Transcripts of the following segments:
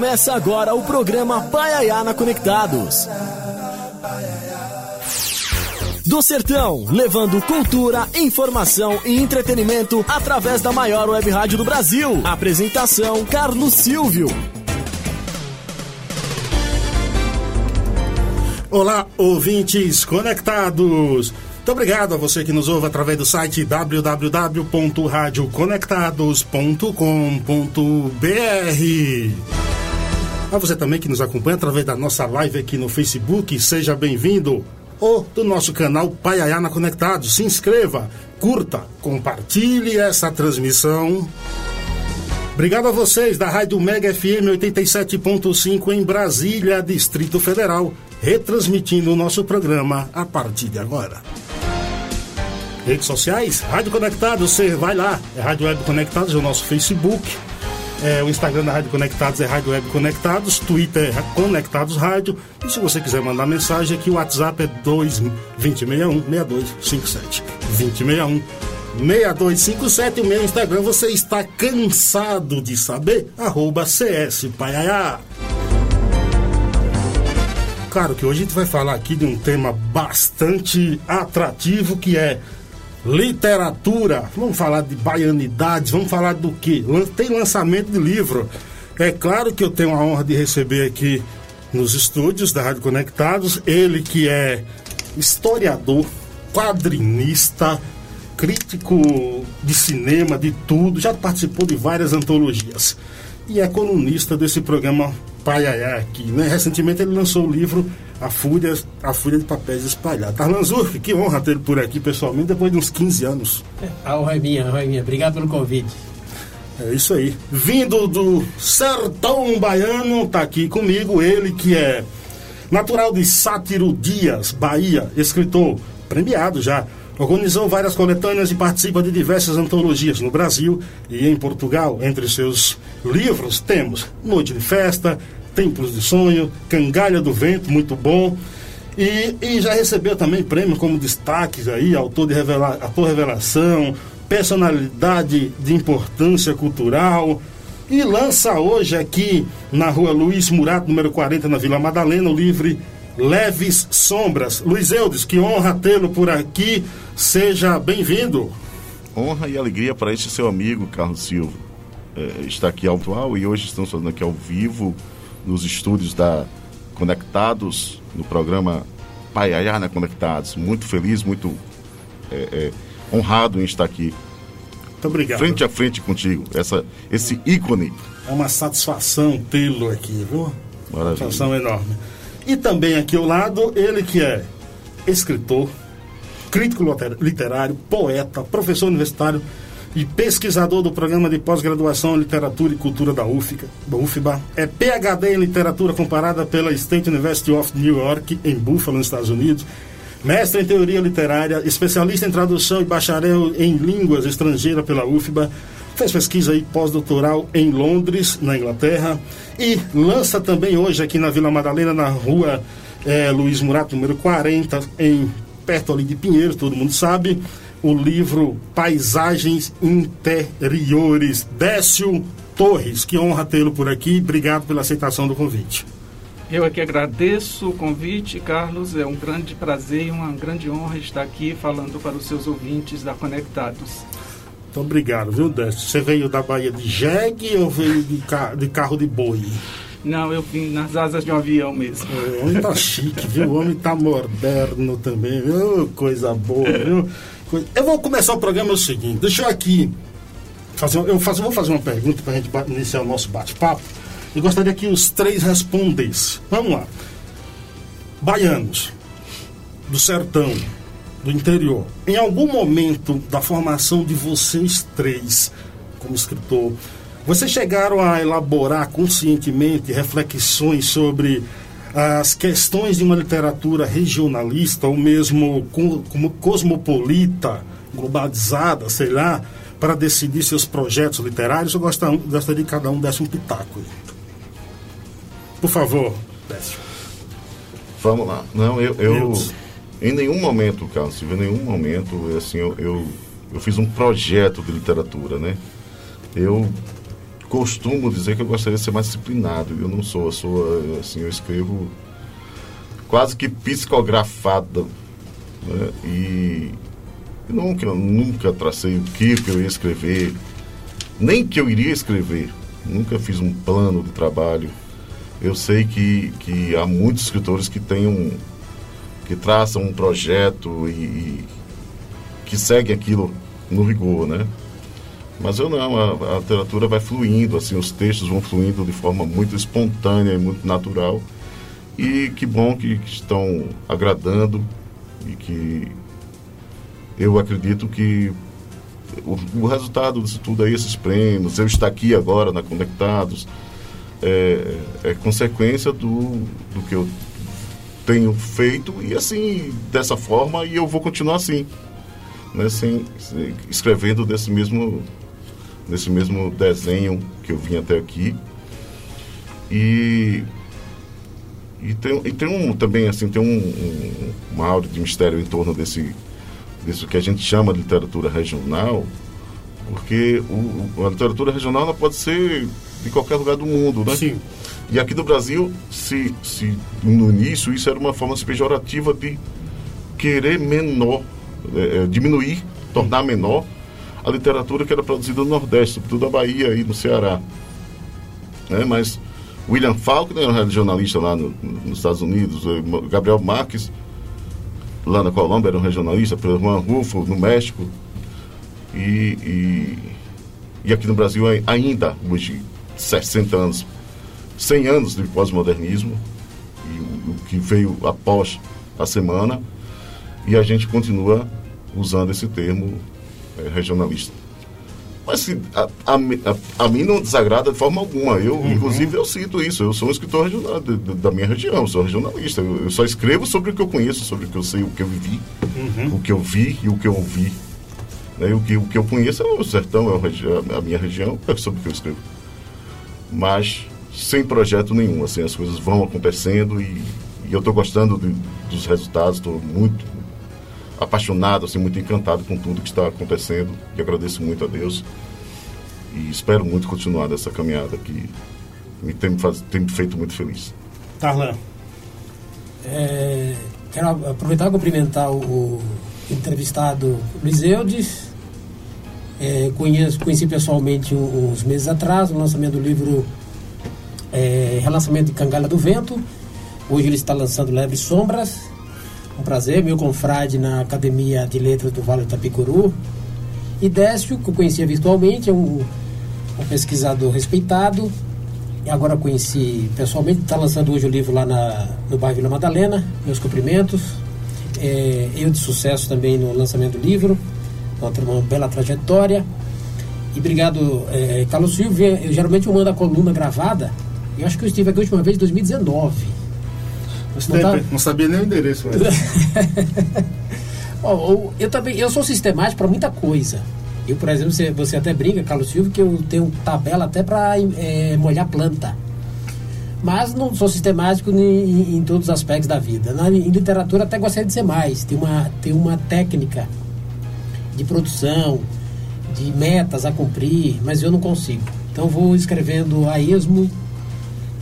Começa agora o programa Paiaiana Conectados. Do Sertão, levando cultura, informação e entretenimento através da maior web rádio do Brasil. Apresentação: Carlos Silvio. Olá, ouvintes conectados. Muito obrigado a você que nos ouve através do site www.radioconectados.com.br. A você também que nos acompanha através da nossa live aqui no Facebook, seja bem-vindo. Ou do nosso canal Paiaiana Conectados. Se inscreva, curta, compartilhe essa transmissão. Obrigado a vocês da Rádio Mega FM 87.5 em Brasília, Distrito Federal, retransmitindo o nosso programa a partir de agora. Redes sociais, Rádio Conectados, você vai lá, é Rádio Web Conectados, é o nosso Facebook. É, o Instagram da Rádio Conectados é Rádio Web Conectados, Twitter é Conectados Rádio. E se você quiser mandar mensagem aqui, o WhatsApp é 2061 6257. 2061 6257. O meu Instagram você está cansado de saber? Arroba CS Paiaiá. Claro que hoje a gente vai falar aqui de um tema bastante atrativo que é literatura. Vamos falar de baianidades, vamos falar do que? Tem lançamento de livro. É claro que eu tenho a honra de receber aqui nos estúdios da Rádio Conectados ele que é historiador, quadrinista, crítico de cinema, de tudo, já participou de várias antologias e é colunista desse programa Paiaiá aqui, né? Recentemente ele lançou o livro A Fúria, a Fúria de Papéis Espalhados. Tarlan Zurk, que honra ter ele por aqui pessoalmente depois de uns 15 anos. A honra é minha, a honra é minha. Obrigado pelo convite. É isso aí. Vindo do sertão baiano, tá aqui comigo ele que é natural de Sátiro Dias, Bahia, escritor premiado já. Organizou várias coletâneas e participa de diversas antologias no Brasil e em Portugal. Entre seus livros temos Noite de Festa, Templos de Sonho, Cangalha do Vento, muito bom. E, e já recebeu também prêmios como destaques aí, autor de revela, autor revelação, personalidade de importância cultural. E lança hoje aqui na rua Luiz Murato, número 40, na Vila Madalena, o livro Leves Sombras. Luiz Eudes, que honra tê-lo por aqui. Seja bem-vindo. Honra e alegria para este seu amigo, Carlos Silva. É, está aqui atual e hoje estamos falando aqui ao vivo nos estúdios da Conectados, no programa Paiaiana Conectados. Muito feliz, muito é, é, honrado em estar aqui. Muito obrigado. Frente a frente contigo, essa, esse ícone. É uma satisfação tê-lo aqui, viu? Maravilha. Satisfação enorme. E também aqui ao lado, ele que é escritor, crítico literário, poeta, professor universitário e pesquisador do programa de pós-graduação em Literatura e Cultura da UFBA, da UFBA. É PhD em Literatura comparada pela State University of New York, em Buffalo, nos Estados Unidos. Mestre em Teoria Literária, especialista em tradução e bacharel em línguas estrangeiras pela UFBA. Fez pesquisa aí pós-doutoral em Londres, na Inglaterra. E lança também hoje aqui na Vila Madalena, na rua é, Luiz Murato, número 40, em perto ali de Pinheiro, todo mundo sabe, o livro Paisagens Interiores. Décio Torres, que honra tê-lo por aqui. Obrigado pela aceitação do convite. Eu aqui agradeço o convite, Carlos. É um grande prazer e uma grande honra estar aqui falando para os seus ouvintes da Conectados. Muito obrigado, viu, Décio? Você veio da Bahia de jegue ou veio de, ca de carro de boi? Não, eu vim nas asas de um avião mesmo. O homem tá chique, viu? O homem tá moderno também, viu? Coisa boa, viu? Eu vou começar o programa é o seguinte, deixa eu aqui fazer, eu faço, vou fazer uma pergunta para a gente iniciar o nosso bate-papo. Eu gostaria que os três respondessem. Vamos lá. Baianos, do sertão, do interior, em algum momento da formação de vocês três, como escritor, vocês chegaram a elaborar conscientemente reflexões sobre as questões de uma literatura regionalista ou mesmo como cosmopolita, globalizada, sei lá, para decidir seus projetos literários? Eu gostaria, que cada um desse um pitaco. Por favor, Décio. Vamos lá. Não, eu, eu em nenhum momento, Carlos, em nenhum momento, assim, eu, eu, eu fiz um projeto de literatura, né? Eu costumo dizer que eu gostaria de ser mais disciplinado. Eu não sou, eu sou assim, eu escrevo quase que psicografado. Né? E nunca, nunca tracei o que, que eu ia escrever, nem que eu iria escrever. Nunca fiz um plano de trabalho. Eu sei que, que há muitos escritores que têm um, que traçam um projeto e, e que seguem aquilo no rigor, né? Mas eu não, a, a, literatura vai fluindo, assim, os textos vão fluindo de forma muito espontânea e muito natural. E que bom que, que estão agradando e que eu acredito que o, o, resultado disso tudo aí, esses prêmios, eu estar aqui agora na Conectados, é, é consequência do, do que eu tenho feito e assim, dessa forma, e eu vou continuar assim, né, sem, escrevendo desse mesmo, desse mesmo desenho que eu vim até aqui. E e tem, e tem um também assim tem um, um, uma aura de mistério em torno desse desse que a gente chama de literatura regional porque o, a literatura regional ela pode ser de qualquer lugar do mundo né Sim. E aqui no Brasil se, se no início isso era uma forma pejorativa de querer menor é, é, diminuir tornar menor a literatura que era produzida no Nordeste sobretudo a Bahia e no Ceará né? mas William Faulkner era um jornalista lá no, nos Estados Unidos, eh, Gabriel Marques, lá na Colômbia, era um regionalista, Juan Rufo, no México. E, e, e, aqui no Brasil ainda, hoje, 60 anos, 100 anos de pós-modernismo, e o, que veio após a semana, e a gente continua usando esse termo é, regionalista. Mas assim, a, a, a, a, mim não desagrada de forma alguma. Eu, uhum. inclusive, eu cito isso. Eu sou um escritor regional, de, de, da minha região, sou regionalista. Eu, eu, só escrevo sobre o que eu conheço, sobre o que eu sei, o que eu vivi, uhum. o que eu vi e o que eu ouvi. Né? O, que, o que eu conheço é o sertão, é a minha região, é sobre o que eu escrevo. Mas sem projeto nenhum. Assim, as coisas vão acontecendo e, e eu estou gostando de, dos resultados, estou muito apaixonado, assim, muito encantado com tudo que está acontecendo e agradeço muito a Deus e espero muito continuar nessa caminhada que me tem, faz, tem me feito muito feliz. Tarlan. É, quero aproveitar e cumprimentar o, entrevistado Luiz Eudes. É, conheço, conheci pessoalmente uns meses atrás, no lançamento do livro é, Relançamento de Cangalha do Vento. Hoje ele está lançando Leves Sombras. Um prazer, meu confrade na Academia de Letras do Vale do Itapicuru. E Décio, que eu conhecia virtualmente, é um, um pesquisador respeitado. E agora conheci pessoalmente, está lançando hoje o livro lá na, no bairro Vila Madalena. Meus cumprimentos. É, eu de sucesso também no lançamento do livro. Uma bela trajetória. E obrigado, é, Carlos Silva. Eu geralmente eu mando a coluna gravada. Eu acho que eu estive aqui a última vez em 2019 não, tá... não sabia nem o endereço. eu também, eu sou sistemático para muita coisa. Eu, por exemplo, você, você até brinca, Carlos Silva, que eu tenho tabela até para é, molhar planta. Mas não sou sistemático em, em, todos os aspectos da vida. Na, em literatura até gostaria de ser mais. Tem uma, tem uma técnica de produção, de metas a cumprir, mas eu não consigo. Então vou escrevendo a esmo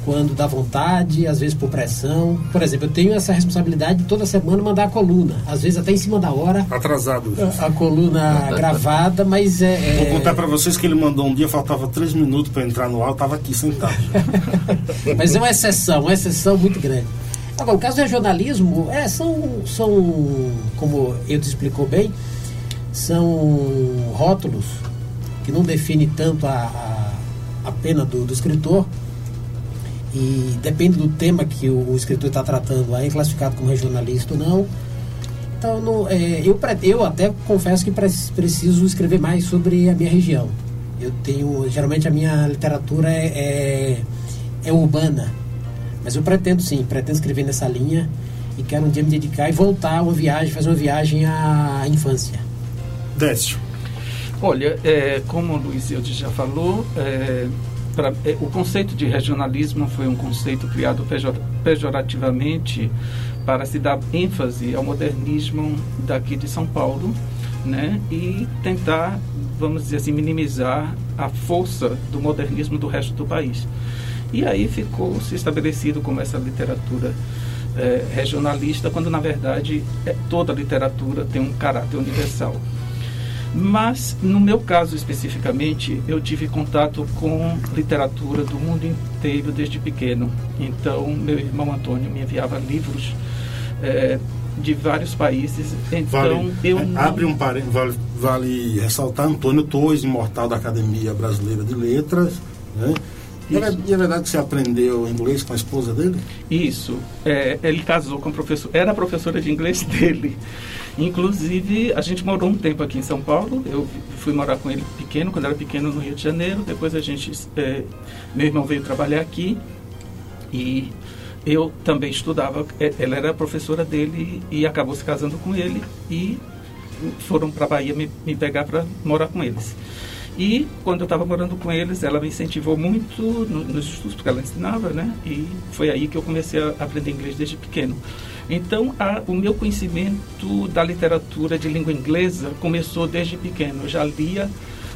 quando dá vontade, às vezes por pressão. Por exemplo, eu tenho essa responsabilidade de toda semana mandar a coluna, às vezes até em cima da hora. Atrasado. A, a coluna gravada, mas é. é... Vou contar para vocês que ele mandou um dia, faltava três minutos para entrar no ar, eu estava aqui sentado. mas é uma exceção, uma exceção muito grande. Agora, o caso do regionalismo, é, são, são, como eu te explicou bem, são rótulos que não definem tanto a, a, a pena do, do escritor, e depende do tema que o, escritor está tratando, aí é classificado como regionalista ou não. Então, no, é, eu, eu até confesso que preciso escrever mais sobre a minha região. Eu tenho, geralmente a minha literatura é, é, é urbana, mas eu pretendo sim, pretendo escrever nessa linha e quero um dia me dedicar e voltar a uma viagem, fazer uma viagem à infância. Décio. Olha, é, como o Luiz Eudes já falou, é, pra, é, o conceito de regionalismo foi um conceito criado pejor, pejorativamente para se dar ênfase ao modernismo daqui de São Paulo, né? E tentar, vamos dizer assim, minimizar a força do modernismo do resto do país. E aí ficou se estabelecido como essa literatura é, regionalista, quando na verdade é, toda literatura tem um caráter universal. Mas, no meu caso especificamente, eu tive contato com literatura do mundo inteiro desde pequeno. Então, meu irmão Antônio me enviava livros é, de vários países. Então, vale, eu. Não... Abre um parênteses, vale, vale ressaltar Antônio Torres, imortal da Academia Brasileira de Letras. Né? E é, e é, verdade que você aprendeu inglês com a esposa dele? Isso. É, ele casou com a professora, era a professora de inglês dele. Inclusive, a gente morou um tempo aqui em São Paulo. Eu fui morar com ele pequeno, quando era pequeno, no Rio de Janeiro. Depois a gente, é, meu irmão veio trabalhar aqui e eu também estudava. É, ela era professora dele e acabou se casando com ele e foram para Bahia me, me pegar para morar com eles. E quando eu estava morando com eles, ela me incentivou muito no, nos estudos, porque ela ensinava, né? E foi aí que eu comecei a aprender inglês desde pequeno. Então, a, o meu conhecimento da literatura de língua inglesa começou desde pequeno. Eu já lia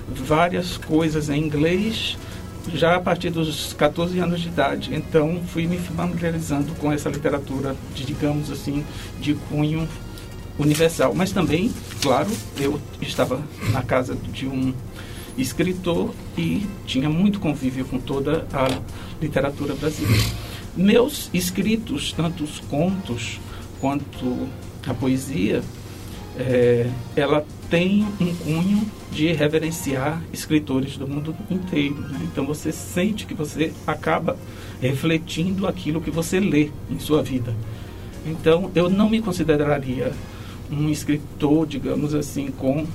várias coisas em inglês já a partir dos 14 anos de idade. Então, fui me familiarizando com essa literatura, de, digamos assim, de cunho universal. Mas também, claro, eu estava na casa de um escritor e tinha muito convívio com toda a literatura brasileira. Meus escritos, tanto os contos quanto a poesia, é, ela tem um cunho de reverenciar escritores do mundo inteiro. Né? Então você sente que você acaba refletindo aquilo que você lê em sua vida. Então eu não me consideraria um escritor, digamos assim, com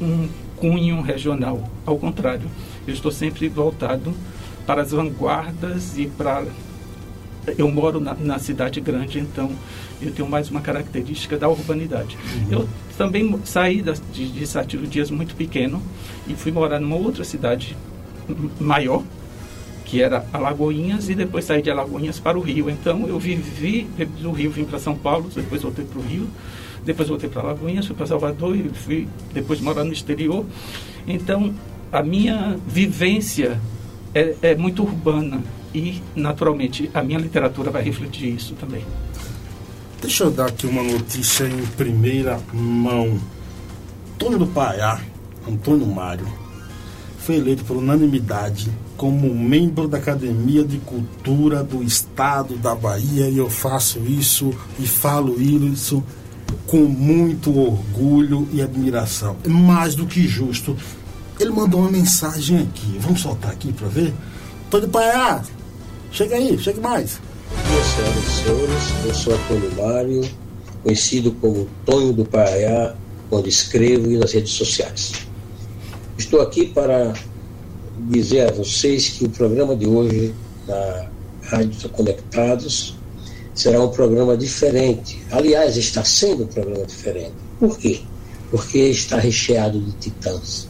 um cunho regional. Ao contrário, eu estou sempre voltado para as vanguardas e para. Eu moro na, na cidade grande, então eu tenho mais uma característica da urbanidade. Uhum. Eu também saí da, de, de Satiro Dias muito pequeno e fui morar numa outra cidade maior, que era Alagoinhas, e depois saí de Alagoinhas para o Rio. Então eu vivi do Rio, vim para São Paulo, depois voltei para o Rio depois voltei para Lagoinhas, fui para Salvador e fui depois morar no exterior. Então, a minha vivência é, é muito urbana e, naturalmente, a minha literatura vai refletir isso também. Deixa eu dar aqui uma notícia em primeira mão. Antônio do Paiá, Antônio Mário, foi eleito por unanimidade como membro da Academia de Cultura do Estado da Bahia e eu faço isso e falo isso com muito orgulho e admiração. É mais do que justo. Ele mandou uma mensagem aqui. Vamos soltar aqui para ver? Tô de Paiá. Chega aí, chega mais. Dia, senhoras e senhores. Eu sou Antônio Mário, conhecido como Tonho do Paiá, onde escrevo e nas redes sociais. Estou aqui para dizer a vocês que o programa de hoje da Rádio Conectados será um programa diferente. Aliás, está sendo um programa diferente. Por quê? Porque está recheado de titãs.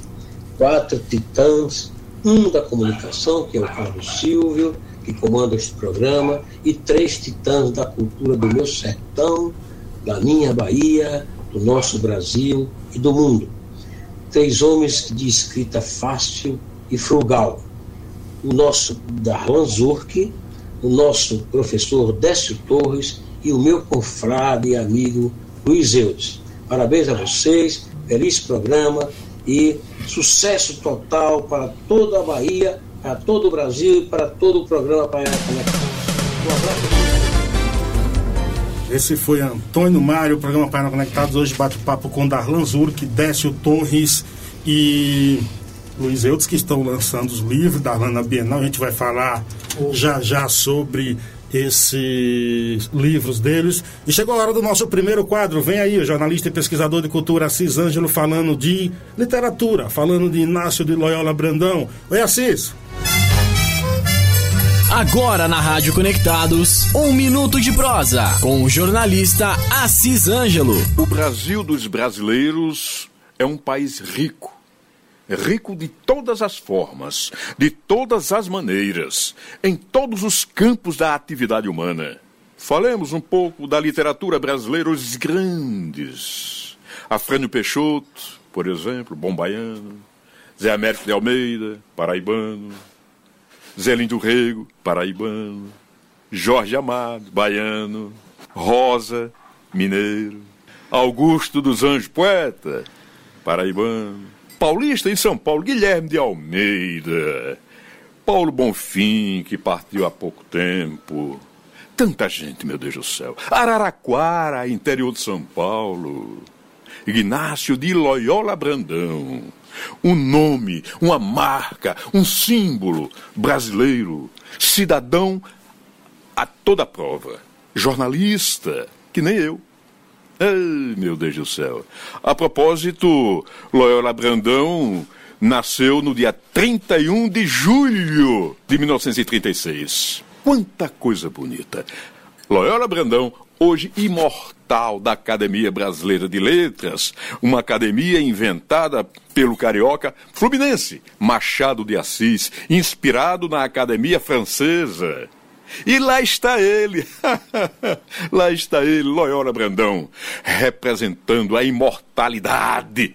Quatro titãs, um da comunicação, que é o Carlos Silvio, que comanda este programa, e três titãs da cultura do meu sertão, da minha Bahia, do nosso Brasil e do mundo. Três homens de escrita fácil e frugal. O nosso Darlan Zurk, o nosso professor Décio Torres e o meu confrade e amigo Luiz Eudes. Parabéns a vocês, feliz programa e sucesso total para toda a Bahia, para todo o Brasil e para todo o programa Bahia Conectados. Um abraço. Esse foi Antônio Mário, programa Paina Conectados. Hoje bate-papo com Darlan Zurk, Décio Torres e Luiz Eudes, que estão lançando os livros da Lana Bienal. A gente vai falar já já sobre esses livros deles. E chegou a hora do nosso primeiro quadro. Vem aí o jornalista e pesquisador de cultura Assis Ângelo falando de literatura, falando de Inácio de Loyola Brandão. Oi, Assis. Agora na Rádio Conectados, um minuto de prosa com o jornalista Assis Ângelo. O Brasil dos brasileiros é um país rico rico de todas as formas, de todas as maneiras, em todos os campos da atividade humana. Falemos um pouco da literatura brasileira, os grandes. Afrânio Peixoto, por exemplo, bom baiano. Zé Américo de Almeida, paraibano. Zé Lindo Rego, paraibano. Jorge Amado, baiano. Rosa, mineiro. Augusto dos Anjos, poeta, paraibano. Paulista em São Paulo, Guilherme de Almeida. Paulo Bonfim, que partiu há pouco tempo. Tanta gente, meu Deus do céu. Araraquara, interior de São Paulo. Ignácio de Loyola Brandão. Um nome, uma marca, um símbolo brasileiro. Cidadão a toda prova. Jornalista, que nem eu. Ai, meu Deus do céu. A propósito, Loyola Brandão nasceu no dia 31 de julho de 1936. Quanta coisa bonita. Loyola Brandão, hoje imortal da Academia Brasileira de Letras, uma academia inventada pelo carioca fluminense Machado de Assis, inspirado na Academia Francesa. E lá está ele, lá está ele, Loyola Brandão, representando a imortalidade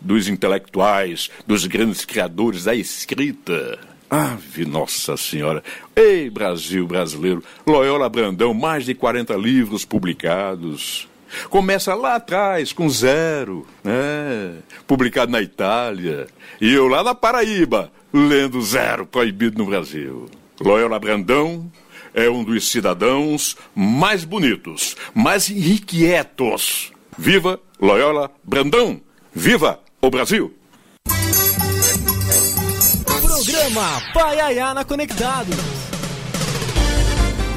dos intelectuais, dos grandes criadores da escrita. Ave Nossa Senhora! Ei, Brasil brasileiro! Loyola Brandão, mais de 40 livros publicados. Começa lá atrás, com zero, né? publicado na Itália. E eu lá na Paraíba, lendo zero, proibido no Brasil. Loyola Brandão é um dos cidadãos mais bonitos, mais irrequietos. Viva Loyola Brandão! Viva o Brasil! Programa Paiaiana Conectado.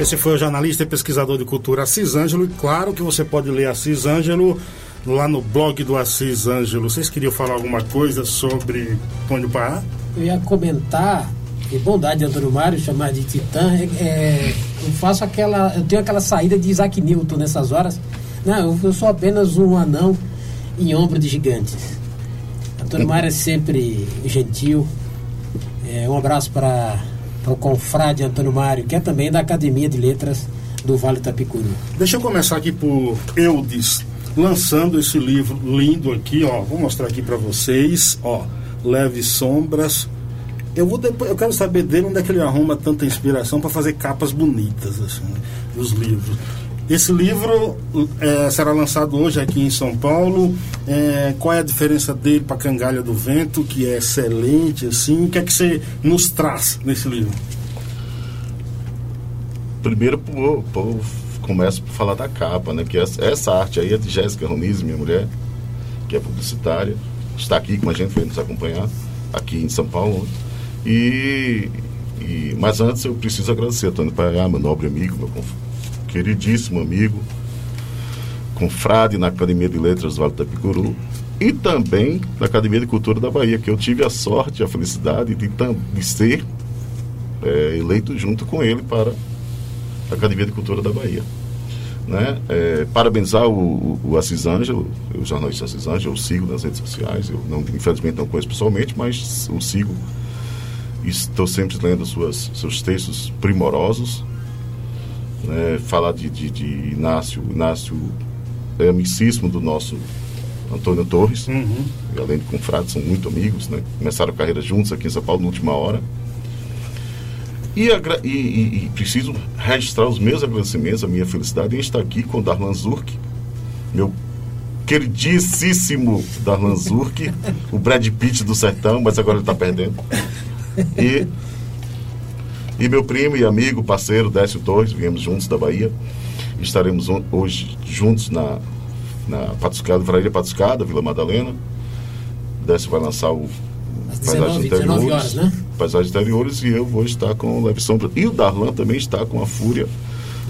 Esse foi o jornalista e pesquisador de cultura Assis Ângelo. E claro que você pode ler Assis Ângelo lá no blog do Assis Ângelo. Vocês queriam falar alguma coisa sobre Pônio Pará? Eu ia comentar que bondade de Antônio Mário chamar de Titã. É, é, eu faço aquela. Eu tenho aquela saída de Isaac Newton nessas horas. Não, eu, eu sou apenas um anão em ombro de gigantes. Antônio Mário é sempre gentil. É, um abraço para o confrade Antônio Mário, que é também da Academia de Letras do Vale Tapicuru. Deixa eu começar aqui por Eudes, lançando esse livro lindo aqui, ó. Vou mostrar aqui para vocês, ó. Leve Sombras. Eu vou depois, eu quero saber dele onde é que ele arruma tanta inspiração para fazer capas bonitas assim, dos livros. Esse livro é, será lançado hoje aqui em São Paulo. É, qual é a diferença dele para Cangalha do Vento, que é excelente, assim? O que é que você nos traz nesse livro? Primeiro, pô, pô, começo por falar da capa, né? Que essa, essa arte aí é de Jéssica Roniz, minha mulher, que é publicitária, está aqui com a gente, veio nos acompanhar, aqui em São Paulo. E, e mas antes eu preciso agradecer a Tony Paiá, meu nobre amigo, meu queridíssimo amigo, confrade na Academia de Letras do Vale do Tapicuru e também na Academia de Cultura da Bahia, que eu tive a sorte a felicidade de, de ser é, eleito junto com ele para a Academia de Cultura da Bahia. Né? É, parabenizar o, o, Assis Ângelo, o jornalista Assis Ângelo, eu sigo nas redes sociais, eu não, infelizmente não conheço pessoalmente, mas o sigo estou sempre lendo suas, seus textos primorosos, né, falar de, de, de, Inácio, Inácio é amicíssimo do nosso Antônio Torres, uhum. e além de confrades, são muito amigos, né? Começaram a carreira juntos aqui em São Paulo na última hora. E, e, e, e, preciso registrar os meus agradecimentos, a minha felicidade em estar aqui com o Darlan Zurk, meu queridíssimo Darlan Zurk, o Brad Pitt do sertão, mas agora ele está perdendo. E e meu primo e amigo, parceiro, Décio Torres, viemos juntos da Bahia. Estaremos hoje juntos na, na Patuscada, Varaíra Patuscada, Vila Madalena. Décio vai lançar o Paisagens 19, Interiores. Horas, né? Paisagens Interiores e eu vou estar com o Leve Sombra. E o Darlan também está com a Fúria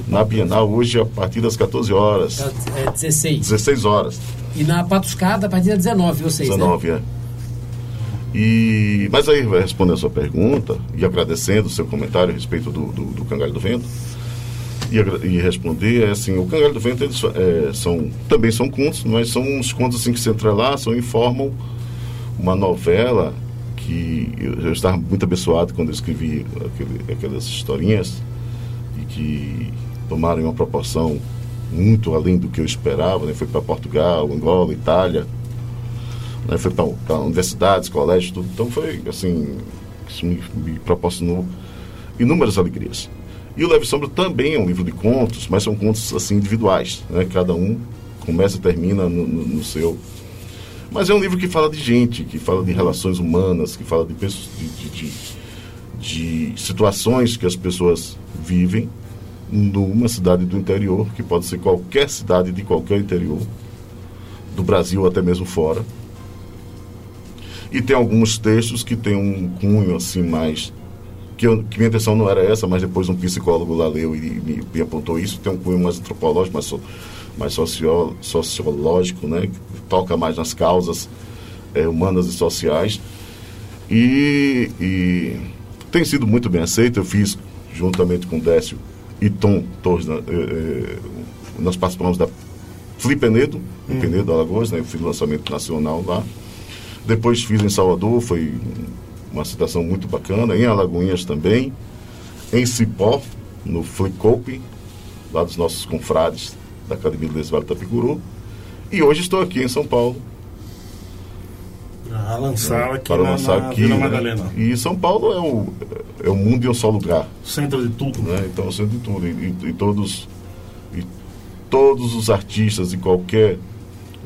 na Bienal hoje a partir das 14 horas. É, 16. 16 horas. E na Patuscada a partir das 19, vocês, 19, né? é. E, mas aí, vai responder a sua pergunta e agradecendo o seu comentário a respeito do, do, do Cangalho do Vento. E, e, responder é assim, o Cangalho do Vento eles, é, são, também são contos, mas são uns contos assim, que se entrelaçam e formam uma novela que eu, eu estava muito abençoado quando eu escrevi aquele, aquelas historinhas e que tomaram uma proporção muito além do que eu esperava, né? Foi para Portugal, Angola, Itália, né? Foi para universidades, colégios, tudo. Então foi, assim, isso me, me proporcionou inúmeras alegrias. E o Leve Sombra também é um livro de contos, mas são contos assim individuais, né? Cada um começa e termina no, no, no seu. Mas é um livro que fala de gente, que fala de relações humanas, que fala de, pessoas, de, de, de, de situações que as pessoas vivem numa cidade do interior, que pode ser qualquer cidade de qualquer interior, do Brasil até mesmo fora. E tem alguns textos que tem um cunho assim mais que, eu, que minha intenção não era essa, mas depois um psicólogo lá leu e me, me apontou isso, tem um cunho mais antropológico, mais, so, mais socio, sociológico, né? Que toca mais nas causas é, humanas e sociais. E, e, tem sido muito bem aceito. Eu fiz, juntamente com Décio e Tom Torres, né, é, nós participamos da Flipenedo, em hum. Penedo, Alagoas, né? Eu fiz o lançamento nacional lá. Depois fiz em Salvador, foi uma situação muito bacana, em Alagoinhas também, em Cipó, no Flicope, lá dos nossos confrades da Academia do Desvale Tapicuru. E hoje estou aqui em São Paulo. A lançar aqui para lançar na aqui, Vila né? Madalena. E São Paulo é o, é o mundo em um só lugar. Centro de tudo. Né? Então, centro de tudo. E, e, e todos, e todos os artistas de qualquer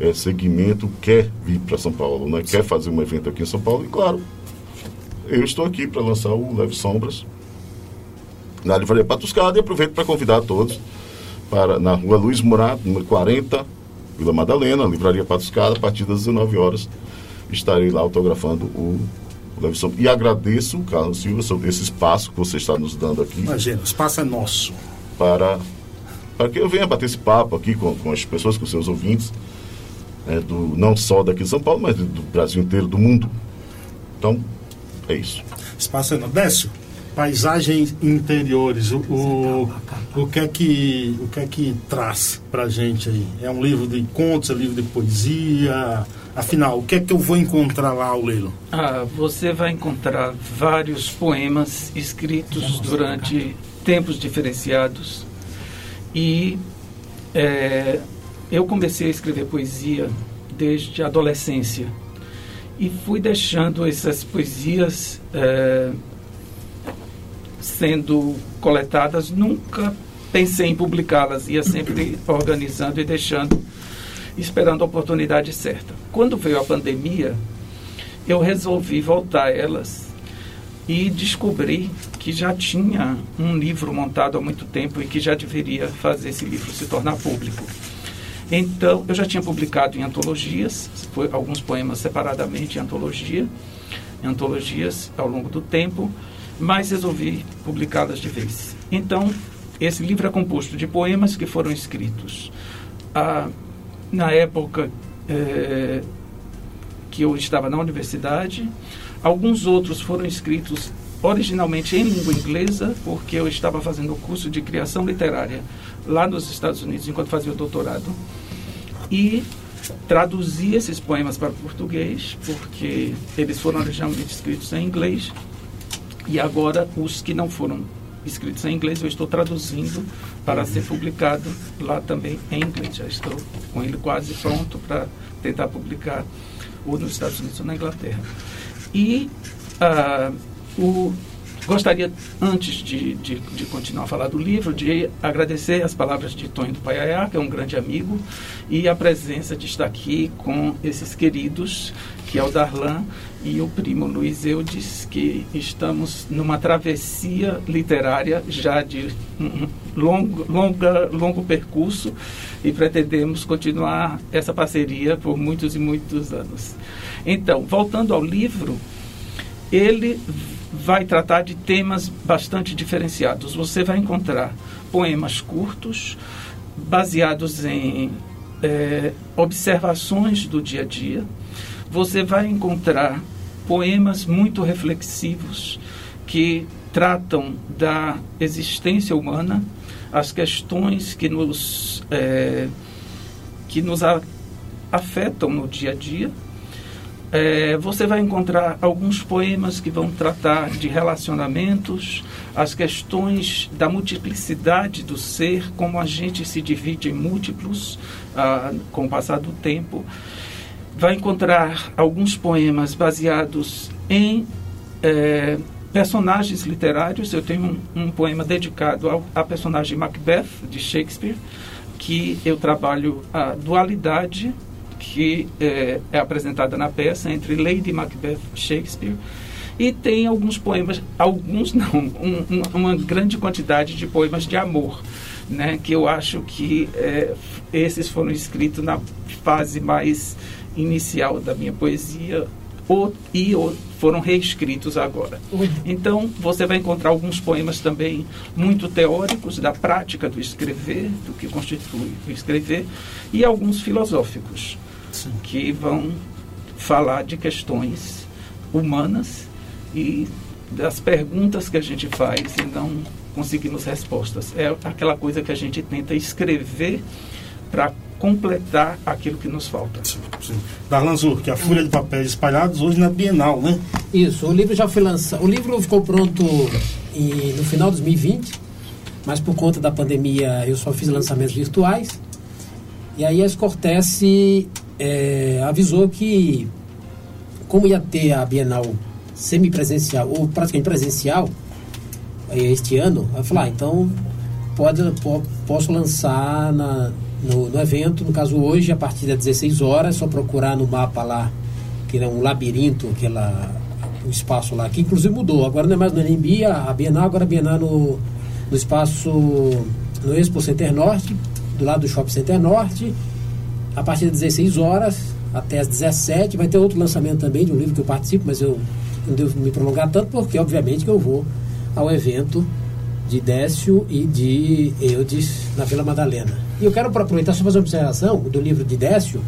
é, segmento quer vir para São Paulo, né? quer fazer um evento aqui em São Paulo. E claro, eu estou aqui para lançar o Leve Sombras na Livraria Patuscada e aproveito para convidar todos para na rua Luiz Murat, número 40, Vila Madalena, Livraria Patuscada, a partir das 19 horas. Estarei lá autografando o, Leve Sombras. E agradeço, Carlos Silva, sobre esse espaço que você está nos dando aqui. Imagina, o espaço é nosso. Para, para que eu venha bater esse papo aqui com, com as pessoas, com seus ouvintes, né, do, não só daqui de São Paulo, mas do Brasil inteiro, do mundo. Então, é isso. Espaço é. Décio, paisagens interiores, o, o, o, que é que, o que é que traz pra gente aí? É um livro de contos, é um livro de poesia? Afinal, o que é que eu vou encontrar lá, Leilo? Ah, você vai encontrar vários poemas escritos durante tempos diferenciados. E é, eu comecei a escrever poesia desde a adolescência e fui deixando essas poesias é, sendo coletadas. Nunca pensei em publicá-las, ia sempre organizando e deixando, esperando a oportunidade certa. Quando veio a pandemia, eu resolvi voltar a elas e descobri que já tinha um livro montado há muito tempo e que já deveria fazer esse livro se tornar público. Então, eu já tinha publicado em antologias, alguns poemas separadamente em antologia, em antologias ao longo do tempo, mas resolvi publicá-las de vez. Então, esse livro é composto de poemas que foram escritos ah, na época eh, que eu estava na universidade. Alguns outros foram escritos originalmente em língua inglesa, porque eu estava fazendo o curso de criação literária lá nos Estados Unidos, enquanto fazia o doutorado e traduzi esses poemas para português, porque eles foram originalmente escritos em inglês, e agora os que não foram escritos em inglês eu estou traduzindo para ser publicado lá também em inglês. Já estou com ele quase pronto para tentar publicar ou nos Estados Unidos ou na Inglaterra. E uh, o Gostaria, antes de, de, de, continuar a falar do livro, de agradecer as palavras de Tonho do Paiaiá, que é um grande amigo, e a presença de estar aqui com esses queridos, que é o Darlan e o primo Luiz Eudes, que estamos numa travessia literária já de um longo, longa, longo percurso e pretendemos continuar essa parceria por muitos e muitos anos. Então, voltando ao livro, ele vai tratar de temas bastante diferenciados. Você vai encontrar poemas curtos, baseados em é, observações do dia a dia. Você vai encontrar poemas muito reflexivos que tratam da existência humana, as questões que nos, é, que nos afetam no dia a dia é, você vai encontrar alguns poemas que vão tratar de relacionamentos, as questões da multiplicidade do ser, como a gente se divide em múltiplos ah, com o passar do tempo. Vai encontrar alguns poemas baseados em é, personagens literários. Eu tenho um, um poema dedicado ao, à personagem Macbeth, de Shakespeare, que eu trabalho a dualidade que é, é apresentada na peça entre Lady Macbeth e Shakespeare. E tem alguns poemas, alguns não, um, uma grande quantidade de poemas de amor, né, que eu acho que é, esses foram escritos na fase mais inicial da minha poesia ou, e ou, foram reescritos agora. Então, você vai encontrar alguns poemas também muito teóricos da prática do escrever, do que constitui o escrever, e alguns filosóficos. Sim. que vão falar de questões humanas e das perguntas que a gente faz e não conseguimos respostas. É aquela coisa que a gente tenta escrever para completar aquilo que nos falta. Sim, sim. Darlan Zur, que é a Folha de Papéis Espalhados hoje na Bienal, né? Isso, o livro já foi lançado. O livro ficou pronto em, no final de 2020, mas por conta da pandemia eu só fiz lançamentos virtuais. E aí a Escortece é, avisou que, como ia ter a Bienal semipresencial, ou praticamente presencial, este ano, eu falei, ah, então pode, posso lançar na, no, no, evento, no caso hoje, a partir das 16 horas, só procurar no mapa lá, que é um labirinto, aquela, um espaço lá, que inclusive mudou, agora não é mais no NMB, a, a Bienal, agora a Bienal no, no espaço, no Expo Center Norte, do lado do Shopping Center Norte, a partir das 16 horas até as 17. Vai ter outro lançamento também de um livro que eu participo, mas eu não devo me prolongar tanto, porque obviamente que eu vou ao evento de Décio e de Eudes na Vila Madalena. E eu quero aproveitar só fazer uma observação do livro de Décio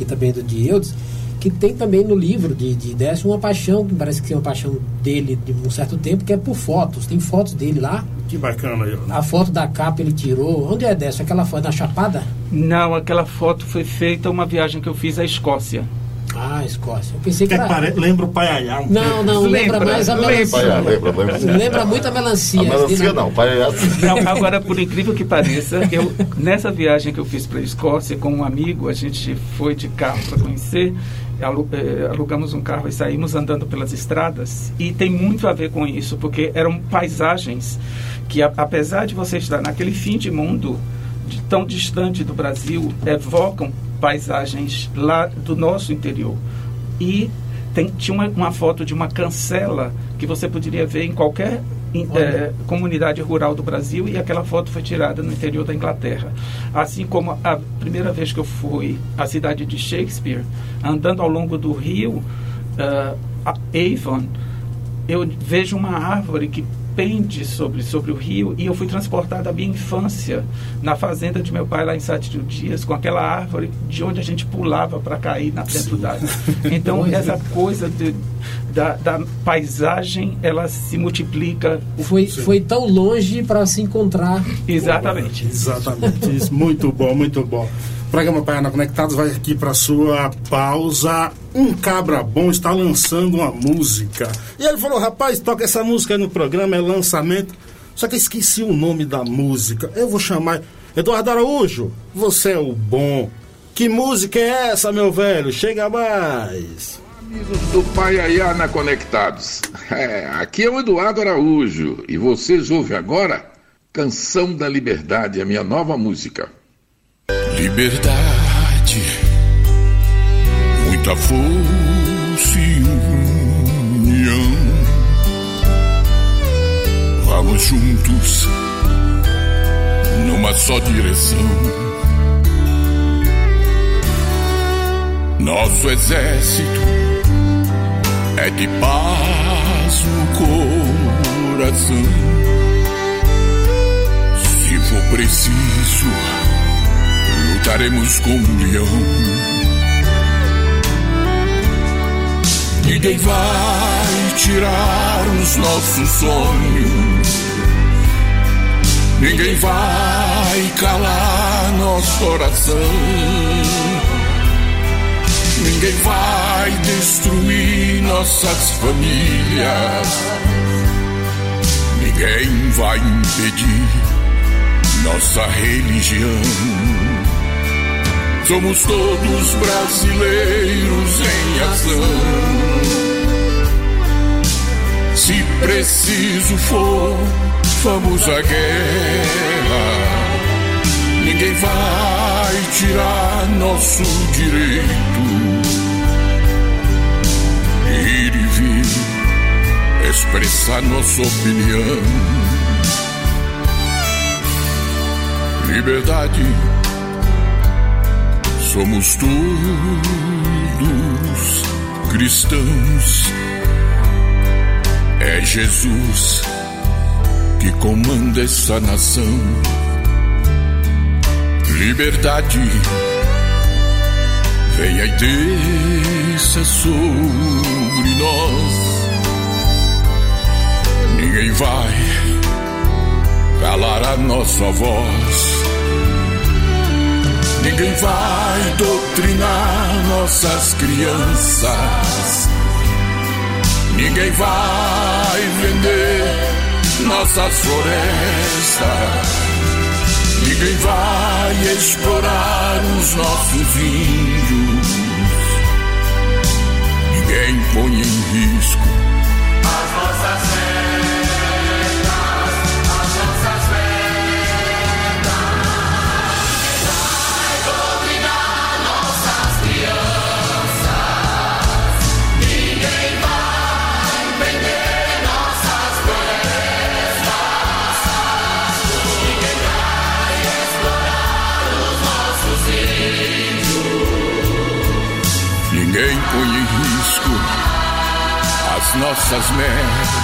e também do de Eudes, que tem também no livro de, de Décio uma paixão, que parece que é uma paixão dele de um certo tempo, que é por fotos. Tem fotos dele lá. Que bacana. Eu. A foto da capa ele tirou. Onde é Décio? Aquela foto da Chapada? Não, aquela foto foi feita uma viagem que eu fiz à Escócia. Ah, Escócia. Eu pensei que, era... pare... Lembra o Paiaiá. Não, não, lembra, lembra mais a melancia. Lembra, lembra, lembra. lembra muito a melancia. A melancia não, Paiaiá. Não, agora, por incrível que pareça, eu, nessa viagem que eu fiz para a Escócia com um amigo, a gente foi de carro para conhecer, eh, alugamos um carro e saímos andando pelas estradas, e tem muito a ver com isso, porque eram paisagens que, apesar de você estar naquele fim de mundo, de tão distante do Brasil, evocam paisagens lá do nosso interior. E tem, tinha uma, uma, foto de uma cancela que você poderia ver em qualquer é, comunidade rural do Brasil e aquela foto foi tirada no interior da Inglaterra. Assim como a primeira vez que eu fui à cidade de Shakespeare, andando ao longo do rio uh, Avon, eu vejo uma árvore que pende sobre, sobre o rio e eu fui transportado à minha infância na fazenda de meu pai lá em Sete Dias com aquela árvore de onde a gente pulava para cair na dentro d'água. Então essa coisa de, da, da, paisagem ela se multiplica. Foi, foi tão longe para se encontrar. Exatamente. Exatamente. Isso. Muito bom, muito bom. Programa Paiana Conectados vai aqui para sua pausa. Um cabra bom está lançando uma música. E ele falou: rapaz, toca essa música no programa, é lançamento. Só que eu esqueci o nome da música. Eu vou chamar. Eduardo Araújo, você é o bom. Que música é essa, meu velho? Chega mais. Amigos do Paiaiana Conectados. É, aqui é o Eduardo Araújo e vocês ouvem agora Canção da Liberdade, a minha nova música. Liberdade, muita força e união. Vamos juntos numa só direção. Nosso exército é de paz no coração. Se for preciso lutaremos como um leão. Ninguém vai tirar os nossos sonhos. Ninguém vai calar nosso coração. Ninguém vai destruir nossas famílias. Ninguém vai impedir nossa religião. Somos todos brasileiros em ação. Se preciso for, vamos à guerra. Ninguém vai tirar nosso direito ir e vir, expressar nossa opinião. Liberdade, somos todos cristãos. É Jesus que comanda essa nação liberdade. Venha e desça sobre nós. Ninguém vai calar a nossa voz. Ninguém vai doutrinar nossas crianças. Ninguém vai vender nossas florestas. Ninguém vai explorar os nossos índios. Ninguém põe em risco nossas metas.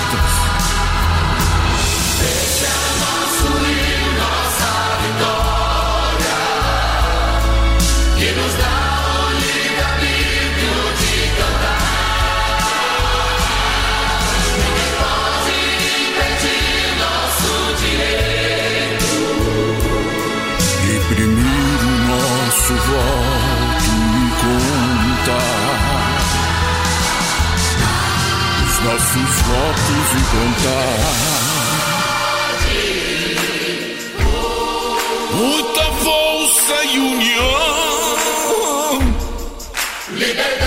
Nossos votos e contar. Muita força e união. Liberdade,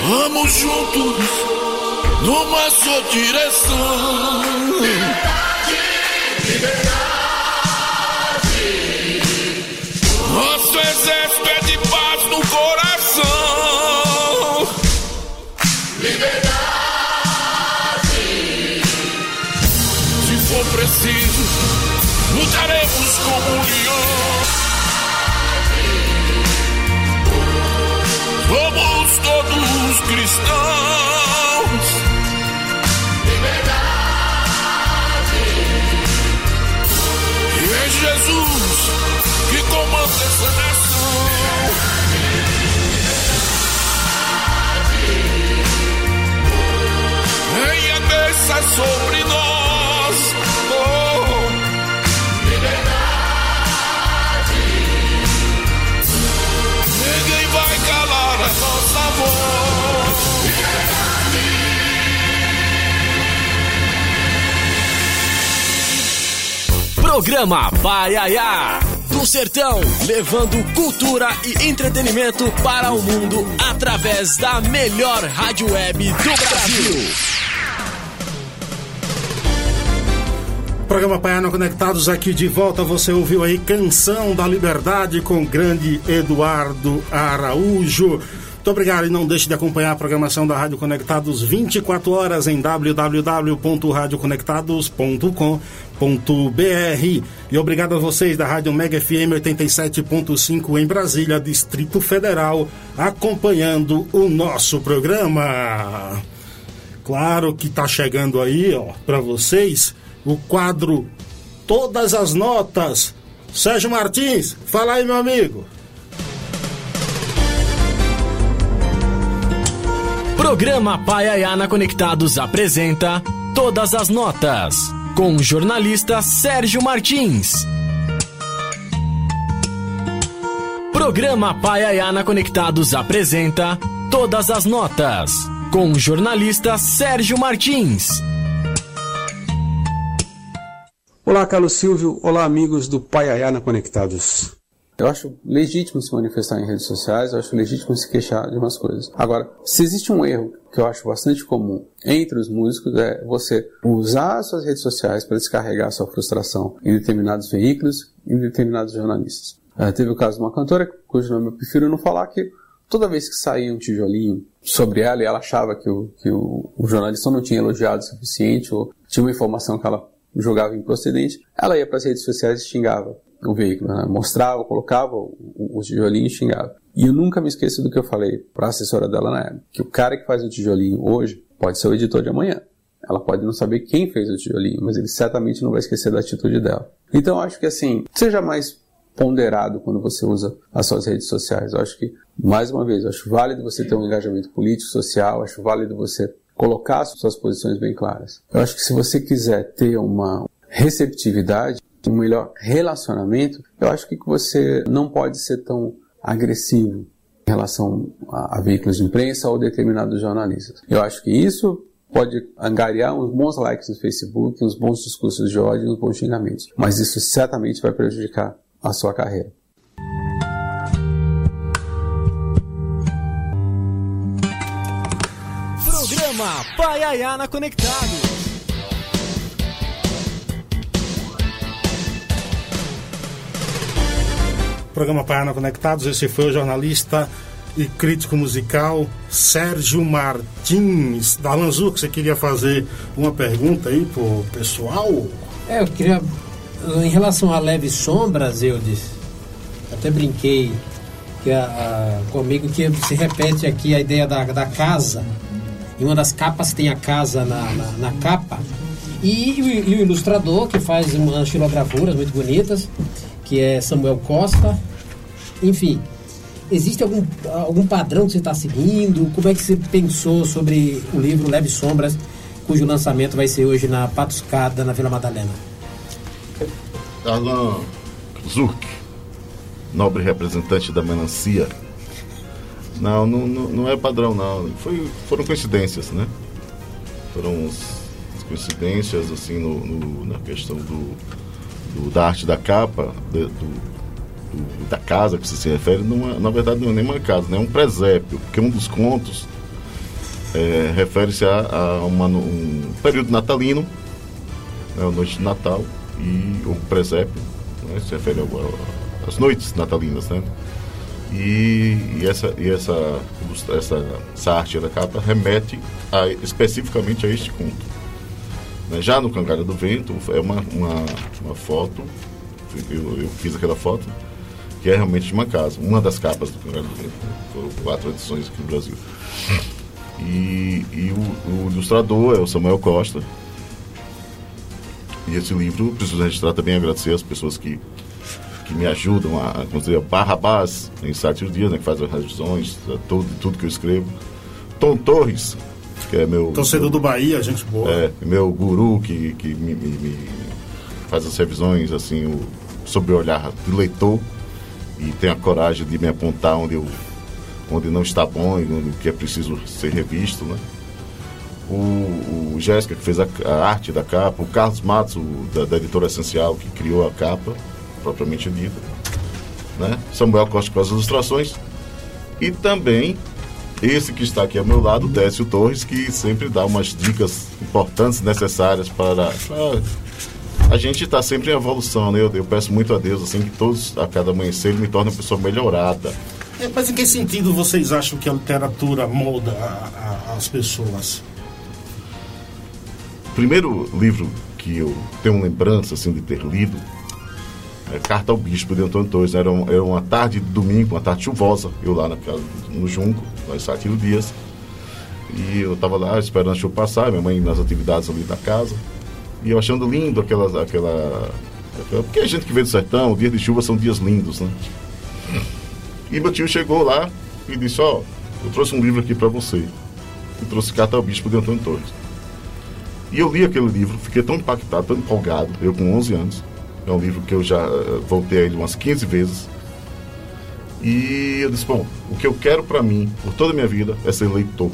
Vamos juntos numa só direção. Nosso leão. Somos todos cristãos. E é Jesus que comanda essa nação. Venha desça sobre nós. Programa Paiaiá. Do Sertão, levando cultura e entretenimento para o mundo através da melhor rádio web do Brasil. Programa Paiana Conectados aqui de volta. Você ouviu aí Canção da Liberdade com o grande Eduardo Araújo. Muito obrigado e não deixe de acompanhar a programação da Rádio Conectados 24 horas em www.radioconectados.com.br. E obrigado a vocês da Rádio Mega FM 87.5 em Brasília, Distrito Federal, acompanhando o nosso programa. Claro que tá chegando aí, ó, para vocês o quadro Todas as Notas. Sérgio Martins, fala aí, meu amigo. Programa Paiaiana Conectados apresenta Todas as Notas, com o jornalista Sérgio Martins. Programa Pai Ayana Conectados apresenta Todas as Notas, com o jornalista Sérgio Martins. Olá, Carlos Silvio. Olá, amigos do Pai Ayana Conectados. Eu acho legítimo se manifestar em redes sociais, eu acho legítimo se queixar de umas coisas. Agora, se existe um erro que eu acho bastante comum entre os músicos, é você usar suas redes sociais para descarregar sua frustração em determinados veículos, em determinados jornalistas. Uh, teve o caso de uma cantora, cujo nome eu prefiro não falar, que toda vez que saía um tijolinho sobre ela e ela achava que o, que o, o jornalista não tinha elogiado o suficiente ou tinha uma informação que ela jogava improcedente, ela ia para as redes sociais e xingava o veículo, né? mostrava, colocava o, o, tijolinho e xingava. E eu nunca me esqueço do que eu falei para a assessora dela na época, que o cara que faz o tijolinho hoje pode ser o editor de amanhã. Ela pode não saber quem fez o tijolinho, mas ele certamente não vai esquecer da atitude dela. Então eu acho que assim, seja mais ponderado quando você usa as suas redes sociais. Eu acho que, mais uma vez, acho válido você ter um engajamento político, social, acho válido você colocar suas posições bem claras. Eu acho que se você quiser ter uma receptividade, um melhor relacionamento, eu acho que você não pode ser tão agressivo em relação a, a veículos de imprensa ou determinados jornalistas. Eu acho que isso pode angariar uns bons likes no Facebook, uns bons discursos de ódio, uns bons xingamentos. Mas isso certamente vai prejudicar a sua carreira. Programa Pai Ayana Conectado. Programa Paiana Conectados, esse foi o jornalista e crítico musical Sérgio Martins. Da Lanzu, que você queria fazer uma pergunta aí pro pessoal? É, eu queria em relação a leves sombras, eu disse, até brinquei que a, a, comigo que se repete aqui a ideia da, da casa. Em uma das capas tem a casa na, na, na capa. E, e, e, o ilustrador que faz umas xilografuras muito bonitas, que é Samuel Costa. Enfim, existe algum, algum padrão que você está seguindo? Como é que você pensou sobre o livro Leves Sombras, cujo lançamento vai ser hoje na Patuscada, na Vila Madalena? Alan Zurk, nobre representante da melancia. Não, não, não é padrão, não. Foi, foram coincidências, né? Foram coincidências, assim, no, no na questão do, do, da arte da capa, do, do, da casa que você se refere. Numa, na verdade, não é nem uma casa, né? é um presépio, porque um dos contos é, refere-se a, a uma, um período natalino, né, a noite de Natal, e o presépio, né, se refere às noites natalinas, né? E, e, essa, e essa, essa, essa arte da capa remete a, especificamente a este conto. Né? Já no Cangalha do Vento é uma, uma, uma foto, eu, eu, fiz aquela foto, que é realmente de uma casa, uma das capas do Cangalha do Vento. Né? Foram quatro edições aqui no Brasil. E, e o, o ilustrador é o Samuel Costa, e esse livro, preciso registrar também agradecer as pessoas que, que me ajudam a, construir a Barrabás, em Sete Dias, né, que faz as revisões, tudo, tudo que eu escrevo. Tom Torres, que é meu. Torcedor meu, do Bahia, gente boa. É, meu guru que, que me, me, me faz as revisões, assim, o, sobre o olhar do leitor e tem a coragem de me apontar onde eu onde não está bom e onde que é preciso ser revisto, né? o, o Jéssica, que fez a, a, arte da capa, o Carlos Matos, o, da, da, editora Essencial, que criou a capa, propriamente dita, né? Samuel Costa com as ilustrações, e também esse que está aqui ao meu lado, Décio Torres, que sempre dá umas dicas importantes, necessárias para. para a gente está sempre em evolução, né? Eu, eu, peço muito a Deus, assim, que todos, a cada amanhecer, ele me torne uma pessoa melhorada. É, mas em que sentido vocês acham que a literatura molda a, a, as pessoas? O primeiro livro que eu tenho lembrança assim, de ter lido é Carta ao Bispo de Antônio Torres. Era, um, era uma tarde de domingo, uma tarde chuvosa, eu lá no Junco, lá em Satiro Dias. E eu estava lá esperando a chuva passar, minha mãe nas atividades ali da casa. E eu achando lindo aquela, aquela, aquela. Porque a gente que vem do sertão, dias de chuva são dias lindos, né? E meu tio chegou lá e disse: Ó, oh, eu trouxe um livro aqui para você. E trouxe Carta ao Bispo de Antônio Torres. E eu li aquele livro, fiquei tão impactado, tão empolgado, eu com 11 anos. É um livro que eu já eh, voltei a ele umas 15 vezes. E eu disse, bom, o que eu quero para mim, por toda a minha vida, é ser leitor.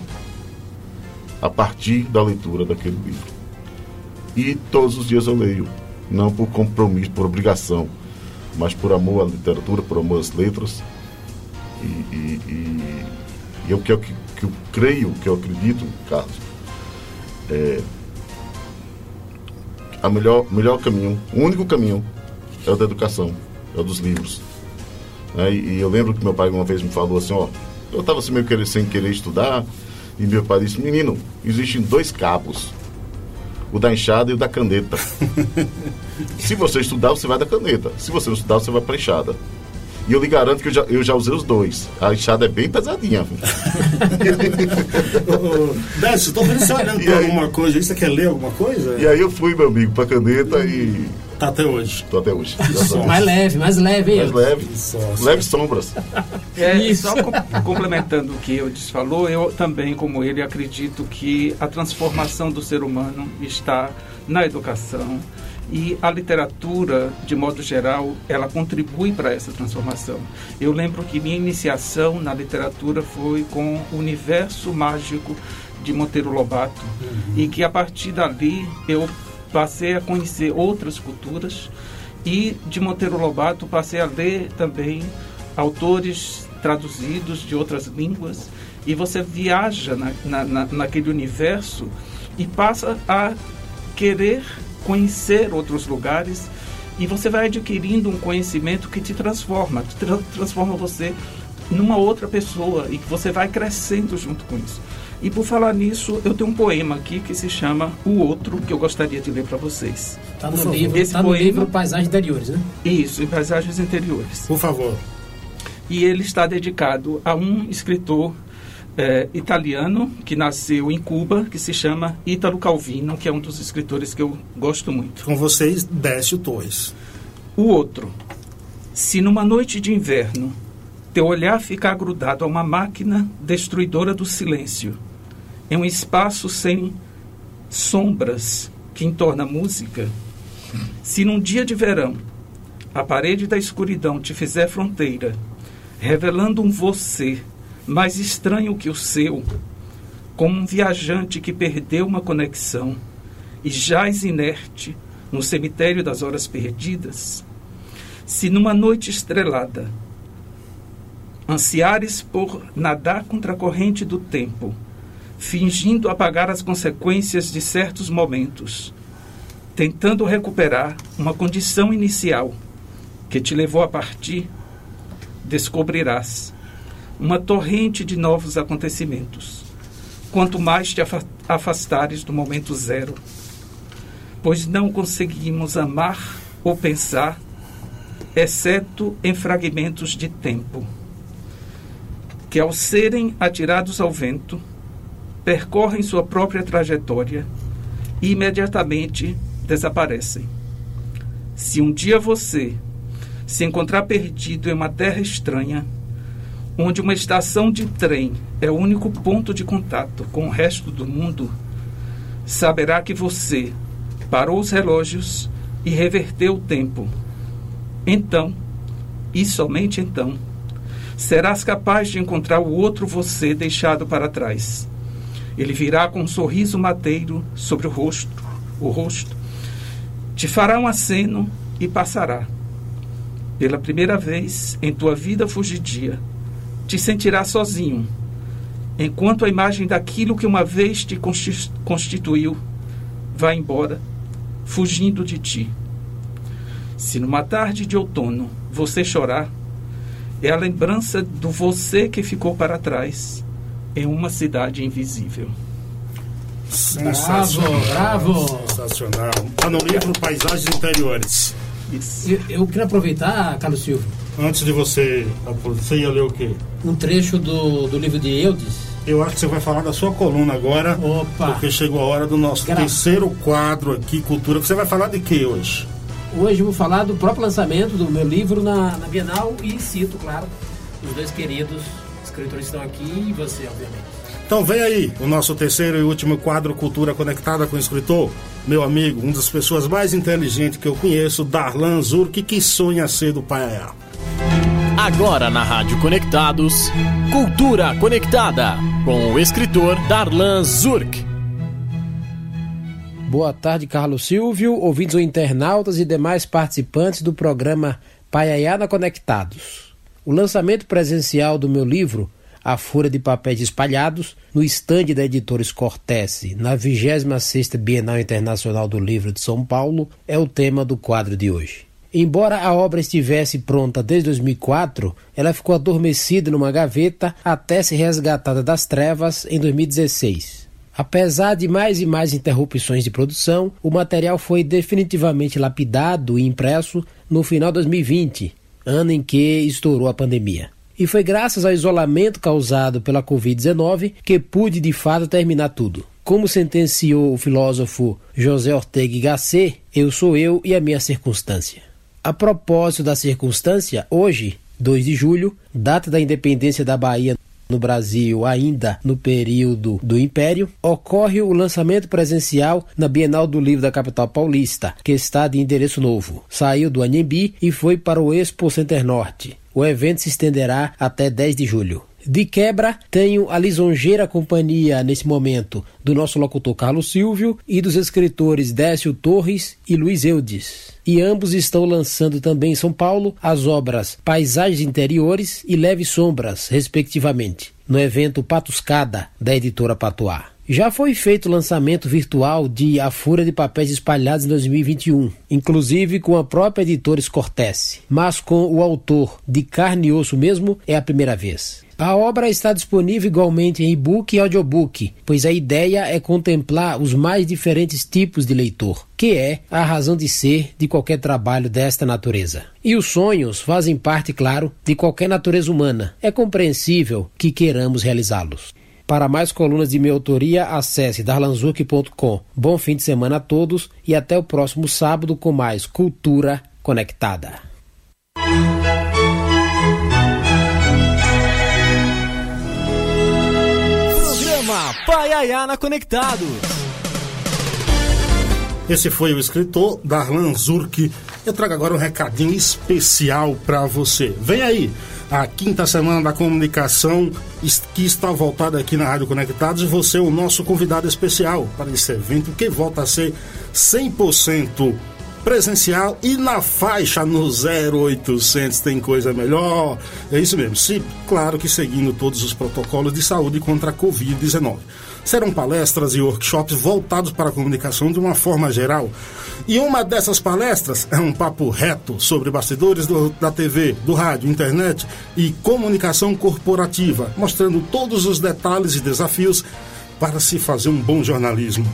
A partir da leitura daquele livro. E todos os dias eu leio. Não por compromisso, por obrigação, mas por amor à literatura, por amor às letras. E, e, e, e eu, que, que eu creio, que eu acredito, Carlos, é, a melhor, melhor caminho, o único caminho é o da educação, é o dos livros. Né? E, e eu lembro que meu pai uma vez me falou assim, ó, eu estava assim meio querer, sem querer estudar, e meu pai disse, menino, existem dois cabos, o da enxada e o da caneta. Se você estudar, você vai da caneta. Se você não estudar, você vai para a enxada. E eu lhe garanto que eu já, eu já usei os dois. A enxada é bem pesadinha. Décio, estou vendo você olhando para alguma coisa aí. Você quer ler alguma coisa? E aí eu fui, meu amigo, para caneta e. Tá até hoje. Tô até hoje. mais leve, mais leve, hein? Mais leve. Leve sombras. É, só com, complementando o que Eudes falou, eu também, como ele, acredito que a transformação do ser humano está na educação e a literatura, de modo geral, ela contribui para essa transformação. Eu lembro que minha iniciação na literatura foi com o universo mágico de Monteiro Lobato uhum. e que a partir dali eu passei a conhecer outras culturas e de Monteiro Lobato passei a ler também autores traduzidos de outras línguas e você viaja na, na, na, naquele universo e passa a querer conhecer outros lugares e você vai adquirindo um conhecimento que te transforma, tra transforma você numa outra pessoa e que você vai crescendo junto com isso. E por falar nisso, eu tenho um poema aqui que se chama O Outro, que eu gostaria de ler para vocês. Está no, livro, Esse tá poema, no livro Paisagens Interiores, né? Isso, em Paisagens Interiores. Por favor. E ele está dedicado a um escritor é, italiano que nasceu em Cuba, que se chama Ítalo Calvino, que é um dos escritores que eu gosto muito. Com vocês, Décio Torres. O Outro. Se numa noite de inverno teu olhar ficar grudado a uma máquina destruidora do silêncio, em um espaço sem sombras que entorna a música, se num dia de verão a parede da escuridão te fizer fronteira, revelando um você mais estranho que o seu, como um viajante que perdeu uma conexão e jaz inerte no cemitério das horas perdidas, se numa noite estrelada ansiares por nadar contra a corrente do tempo, fingindo apagar as consequências de certos momentos, tentando recuperar uma condição inicial que te levou a partir, descobrirás uma torrente de novos acontecimentos, quanto mais te afastares do momento zero, pois não conseguimos amar ou pensar, exceto em fragmentos de tempo que, ao serem atirados ao vento, percorrem sua própria trajetória e imediatamente desaparecem. Se um dia você se encontrar perdido em uma terra estranha, onde uma estação de trem é o único ponto de contato com o resto do mundo, saberá que você parou os relógios e reverteu o tempo. Então, e somente então, serás capaz de encontrar o outro você deixado para trás. Ele virá com um sorriso mateiro sobre o rosto, o rosto, te fará um aceno e passará. Pela primeira vez em tua vida fugidia, te sentirás sozinho, enquanto a imagem daquilo que uma vez te constituiu vai embora, fugindo de ti. Se numa tarde de outono você chorar, é a lembrança do você que ficou para trás em uma cidade invisível. Sensacional. Bravo, bravo. Sensacional. Está no livro Paisagens Interiores. Eu, eu, queria aproveitar, Carlos Silva. Antes de você. Você ia ler o quê? Um trecho do, do livro de Eudes. Eu acho que você vai falar da sua coluna agora. Opa! Porque chegou a hora do nosso Gra terceiro quadro aqui, Cultura. Você vai falar de quê hoje? Hoje eu vou falar do próprio lançamento do meu livro na, na Bienal e cito, claro, os dois queridos escritores que estão aqui e você, obviamente. Então vem aí o nosso terceiro e último quadro Cultura Conectada com o Escritor. Meu amigo, uma das pessoas mais inteligentes que eu conheço, Darlan Zurk, que sonha ser do Paiaiá. Agora na Rádio Conectados, Cultura Conectada, com o escritor Darlan Zurk. Boa tarde, Carlos Silvio, ouvintes ou internautas e demais participantes do programa Paiaiana Conectados. O lançamento presencial do meu livro, A Folha de Papéis Espalhados, no estande da editora Cortese, na 26ª Bienal Internacional do Livro de São Paulo, é o tema do quadro de hoje. Embora a obra estivesse pronta desde 2004, ela ficou adormecida numa gaveta até ser resgatada das trevas em 2016. Apesar de mais e mais interrupções de produção, o material foi definitivamente lapidado e impresso no final de 2020, ano em que estourou a pandemia. E foi graças ao isolamento causado pela Covid-19 que pude de fato terminar tudo. Como sentenciou o filósofo José Ortega y Gasset, eu sou eu e a minha circunstância. A propósito da circunstância, hoje, 2 de julho, data da independência da Bahia no Brasil, ainda no período do Império, ocorre o lançamento presencial na Bienal do Livro da capital paulista, que está de endereço novo. Saiu do Anhembi e foi para o Expo Center Norte. O evento se estenderá até 10 de julho. De quebra, tenho a lisonjeira companhia nesse momento do nosso locutor Carlos Silvio e dos escritores Décio Torres e Luiz Eudes. E ambos estão lançando também em São Paulo as obras Paisagens Interiores e Leves Sombras, respectivamente, no evento Patuscada, da editora Patuá. Já foi feito o lançamento virtual de A Fúria de Papéis Espalhados em 2021, inclusive com a própria editora Scortese, mas com o autor de carne e osso mesmo é a primeira vez. A obra está disponível igualmente em e-book e audiobook, pois a ideia é contemplar os mais diferentes tipos de leitor, que é a razão de ser de qualquer trabalho desta natureza. E os sonhos fazem parte, claro, de qualquer natureza humana. É compreensível que queiramos realizá-los. Para mais colunas de minha autoria, acesse darlanzuc.com. Bom fim de semana a todos e até o próximo sábado com mais Cultura Conectada. Paiaiana Conectados. Esse foi o escritor Darlan Zurk. Eu trago agora um recadinho especial para você. Vem aí, a quinta semana da comunicação que está voltada aqui na Rádio Conectados e você é o nosso convidado especial para esse evento que volta a ser 100% presencial e na faixa no 0800 tem coisa melhor. É isso mesmo. Se, claro que seguindo todos os protocolos de saúde contra a Covid-19. Serão palestras e workshops voltados para a comunicação de uma forma geral. E uma dessas palestras é um papo reto sobre bastidores do, da TV, do rádio, internet e comunicação corporativa, mostrando todos os detalhes e desafios para se fazer um bom jornalismo.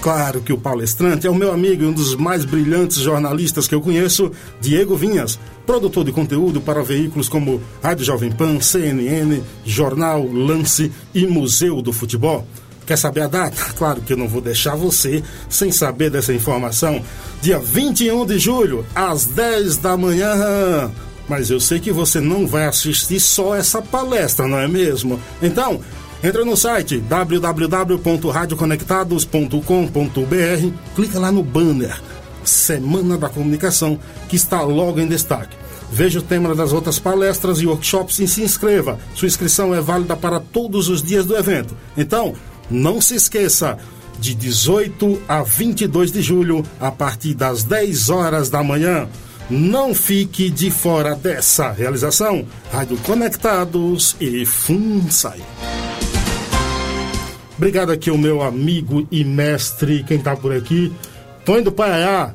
Claro que o palestrante é o meu amigo e um dos mais brilhantes jornalistas que eu conheço, Diego Vinhas, produtor de conteúdo para veículos como Rádio Jovem Pan, CNN, Jornal, Lance e Museu do Futebol. Quer saber a data? Claro que eu não vou deixar você sem saber dessa informação. Dia 21 de julho, às 10 da manhã. Mas eu sei que você não vai assistir só essa palestra, não é mesmo? Então, Entra no site www.radioconectados.com.br, clica lá no banner Semana da Comunicação, que está logo em destaque. Veja o tema das outras palestras e workshops e se inscreva. Sua inscrição é válida para todos os dias do evento. Então, não se esqueça, de 18 a 22 de julho, a partir das 10 horas da manhã. Não fique de fora dessa realização. Rádio Conectados e FUNSAI. Obrigado aqui ao meu amigo e mestre, quem tá por aqui, Tony do Paiá.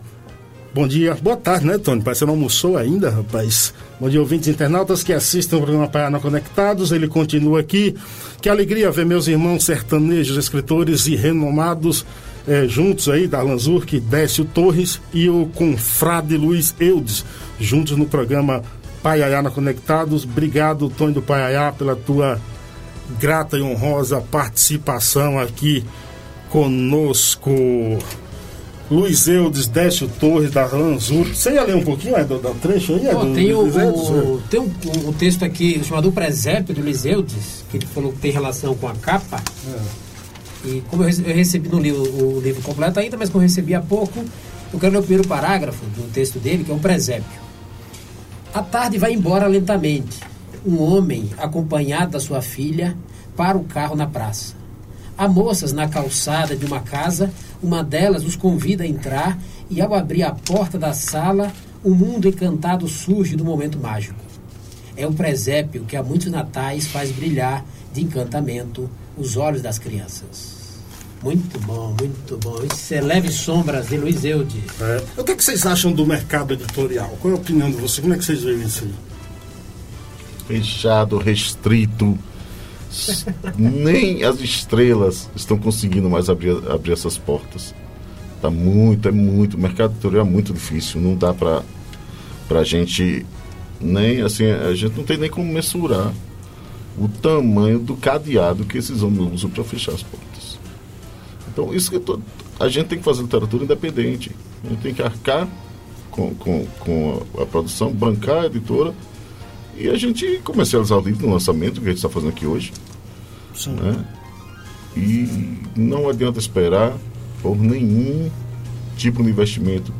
Bom dia, boa tarde, né, Tony? Parece que não almoçou ainda, rapaz. Bom dia, ouvintes internautas que assistem o programa Paiana Conectados. Ele continua aqui. Que alegria ver meus irmãos sertanejos, escritores e renomados é, juntos aí, da Lanzurk, Décio Torres e o confrade Luiz Eudes, juntos no programa Paiaiana Conectados. Obrigado, Tony do Paiaiá, pela tua grata e honrosa participação aqui conosco. Luiz Eudes, Décio Torres, da Ranzur. Você ia ler um pouquinho é, do, da trecho aí? É, do, tem o, o- tem um, um texto aqui chamado O Presépio do Luiz Eudes, que ele falou que tem relação com a capa. E como eu recebi no livro o livro completo ainda, mas como eu recebi há pouco, eu quero ler o primeiro parágrafo do texto dele, que é um presépio. A tarde vai embora lentamente. Um homem, acompanhado da sua filha, para o carro na praça. Há moças na calçada de uma casa, uma delas os convida a entrar e, ao abrir a porta da sala, o mundo encantado surge do momento mágico. É o presépio que há muitos natais faz brilhar de encantamento os olhos das crianças. Muito bom, muito bom. Isso é Leve Sombras de Luiz Eudes. É. O que, é que vocês acham do mercado editorial? Qual é a opinião de vocês? Como é que vocês veem isso aí? Fechado, restrito. Nem as estrelas estão conseguindo mais abrir, abrir essas portas. Tá muito, é muito. O mercado editorial é muito difícil. Não dá pra, pra gente nem assim, a gente não tem nem como mensurar o tamanho do cadeado que esses homens usam para fechar as portas. Então, isso que tô, a gente tem que fazer literatura independente. A gente tem que arcar com, com, com a, a produção, bancar a editora e a gente comercializar o livro no lançamento, que a gente está fazendo aqui hoje. Sim. Né? E não adianta esperar por nenhum tipo de investimento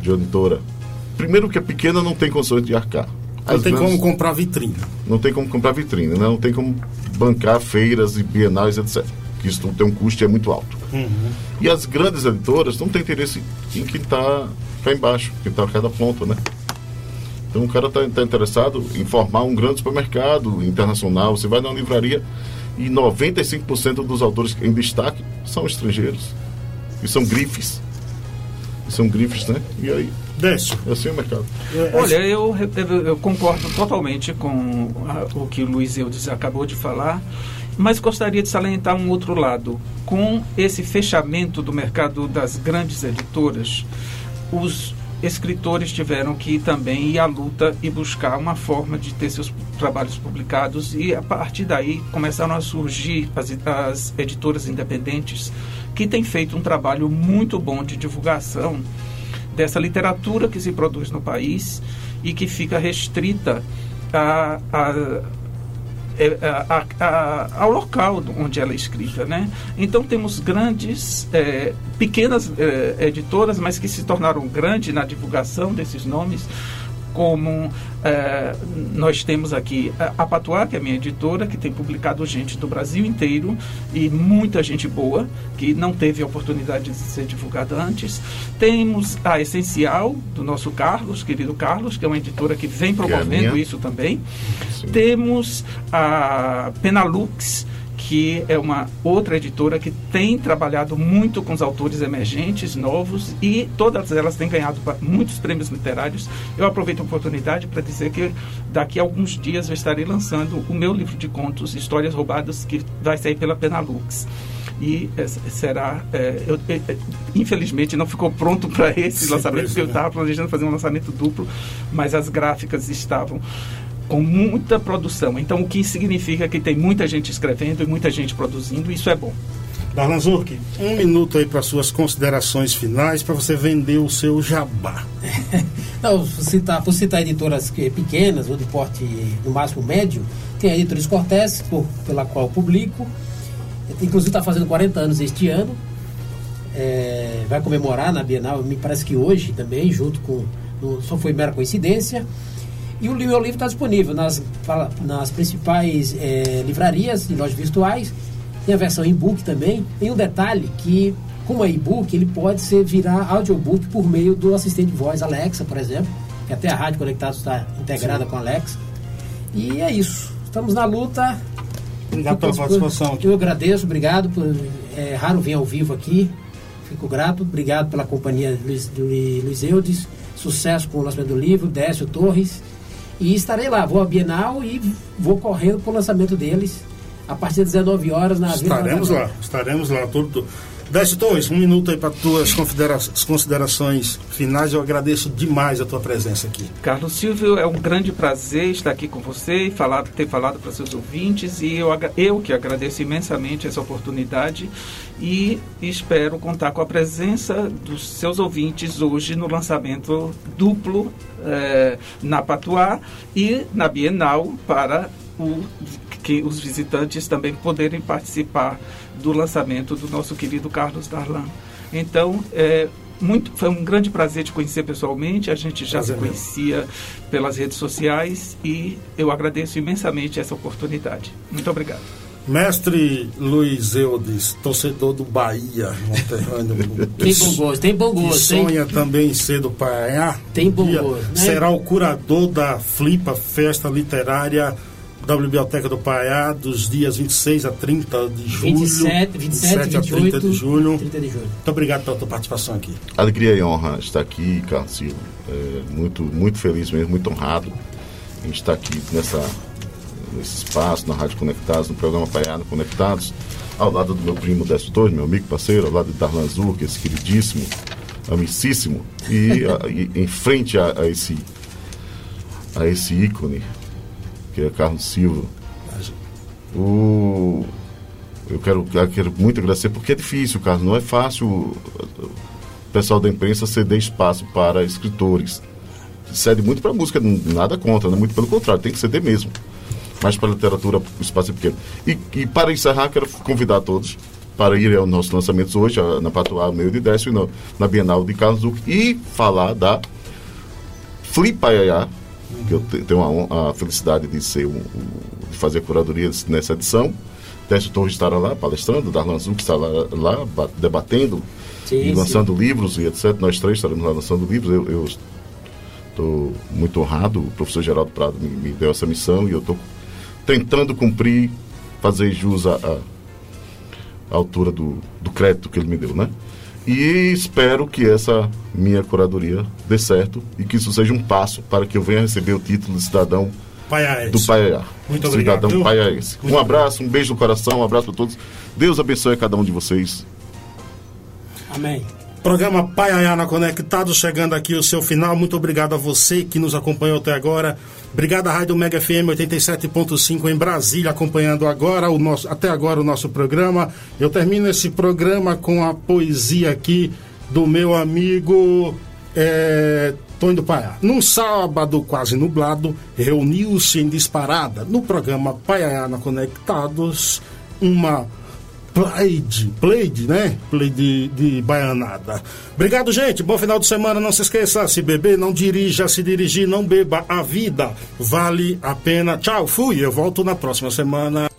de editora. Primeiro que a pequena não tem condições de arcar. Não tem como comprar vitrine. não tem como comprar vitrine, né? não tem como bancar feiras e bienais, etc. Que isso tem um custo e é muito alto. E as grandes editoras não têm interesse em quem está cá embaixo, quem está cada ponta, né? Então o cara está interessado em formar um grande supermercado internacional. Você vai na livraria e 95% dos autores em destaque são estrangeiros. E são grifes. E são grifes, né? E aí? Décio. Assim é o mercado. Olha, eu, eu- eu concordo totalmente com a- o que o Luiz Eudes acabou de falar, mas gostaria de salientar um outro lado. Com esse fechamento do mercado das grandes editoras, os escritores tiveram que também ir à luta e buscar uma forma de ter seus trabalhos publicados e a partir daí começaram a surgir as, as editoras independentes que têm feito um trabalho muito bom de divulgação dessa literatura que se produz no país e que fica restrita a, a- é, a- a- a- ao local onde ela é escrita, né? Então temos grandes, é, pequenas é, editoras, mas que se tornaram grandes na divulgação desses nomes, como é, nós temos aqui a- Patuá, que é a minha editora, que tem publicado gente do Brasil inteiro e muita gente boa, que não teve a oportunidade de ser divulgada antes. Temos a Essencial, do nosso Carlos, querido Carlos, que é uma editora que vem Que é promovendo isso também. Temos a Penalux, que é uma outra editora que tem trabalhado muito com os autores emergentes, novos, e todas elas têm ganhado muitos prêmios literários. Eu aproveito a oportunidade para dizer que daqui a alguns dias eu estarei lançando o meu livro de contos, Histórias Roubadas, que vai sair pela Penalux. E eh, será. eh, eu- eh, infelizmente não ficou pronto para esse Surpresa, lançamento, porque eu estava planejando fazer um lançamento duplo, mas as gráficas estavam com muita produção. Então, o que significa que tem muita gente escrevendo e muita gente produzindo, isso é bom. Darlan Zork, um minuto aí para suas considerações finais, para você vender o seu jabá. Não, vou citar, vou citar editoras que- pequenas ou de porte no máximo médio. Tem a Editoras Cortés, por- pela qual publico. Inclusive está fazendo 40 anos este ano. É, vai comemorar na Bienal, me parece que hoje também, junto com. no- só foi mera coincidência. E o meu livro está disponível nas, nas principais é, livrarias e lojas virtuais. Tem a versão e-book também. Tem um detalhe que, como é e-book, ele pode ser virar audiobook por meio do assistente de voz Alexa, por exemplo, que até a Rádio Conectados está integrada Sim. com a Alexa. E é isso. Estamos na luta. Obrigado pela participação aqui. Eu agradeço, obrigado. Por, é raro vir ao vivo aqui. Fico grato. Obrigado pela companhia de Luiz, Luiz Eudes. Sucesso com o lançamento do livro, Décio Torres. E estarei lá, vou à Bienal e vou correndo para o lançamento deles a partir das 19 horas na Avenida Estaremos lá, estaremos lá. Tudo. Décio Torres, um minuto aí para tuas considera considerações finais. Eu agradeço demais a tua presença aqui. Carlos Silvio, é um grande prazer estar aqui com você e falar, ter falado para seus ouvintes. E eu, eu que agradeço imensamente essa oportunidade e espero contar com a presença dos seus ouvintes hoje no lançamento duplo eh, na Patuá e na Bienal para o, que os visitantes também poderem participar do lançamento do nosso querido Carlos Darlan. Então, é, muito, foi um grande prazer te conhecer pessoalmente. A gente já Prazer se conhecia pelas redes sociais e eu agradeço imensamente essa oportunidade. Muito obrigado. Mestre Luiz Eudes, torcedor do Bahia, conterrâneo. Tem bom gosto, tem bom gosto, sonha também em ser do Pará. Tem bom gosto, né? Será o curador da Flipa Festa Literária da Biblioteca do Pará dos dias 26 a 30 de julho. 27, 27, a 30 de 28, julho. 30 de julho. Muito obrigado pela tua participação aqui. Alegria e honra estar aqui, Carlos Silva. É, muito, muito feliz mesmo, muito honrado em estar aqui nessa, nesse espaço, na Rádio Conectados, no programa Paiano Conectados, ao lado do meu primo Décio Torres, meu amigo parceiro, ao lado de Darlan Zur, esse queridíssimo, amicíssimo, e, a- e em frente a, a esse, a esse ícone, que é Carlos Silva. O, eu quero, eu quero muito agradecer, porque é difícil, Carlos, não é fácil o pessoal da imprensa ceder espaço para escritores. Cede muito para música, nada contra, né? muito pelo contrário, tem que ceder mesmo. Mas para a literatura o espaço é pequeno. E, e para encerrar, quero convidar todos para ir aos nossos lançamentos hoje, na Patuá, meio de Décio, e na, na Bienal de Carlos Duque, e falar da Flipaiá, que eu te- tenho a, a felicidade de ser um, de fazer a curadoria nessa edição. Décio Torres estará lá palestrando, Darlan Zuc estará lá, lá ba- debatendo Sim, e sim. lançando livros e etc. Nós três estaremos lá lançando livros. Eu, eu estou muito honrado, o professor Geraldo Prado me, me deu essa missão e eu estou tentando cumprir, fazer jus à, à- à altura do, do crédito que ele me deu, né? E espero que essa minha curadoria dê certo e que isso seja um passo para que eu venha receber o título de cidadão Paiaense. do Paiaiá. Muito obrigado, Cidadão viu? paiaense. Muito Um abraço, um beijo no coração, um abraço para todos. Deus abençoe a cada um de vocês. Amém. Programa Paiaiana Conectado, chegando aqui o seu final. Muito obrigado a você que nos acompanhou até agora. Obrigado à Rádio Mega FM 87.5 em Brasília, acompanhando agora o nosso, até agora o nosso programa. Eu termino esse programa com a poesia aqui do meu amigo é, Tony do Paiá. Num sábado quase nublado, reuniu-se em disparada no programa Paiaiana Conectados uma Played, Played, né? Played de baianada. Obrigado, gente. Bom final de semana. Não se esqueça, se beber, não dirija. Se dirigir, não beba. A vida vale a pena. Tchau, fui. Eu volto na próxima semana.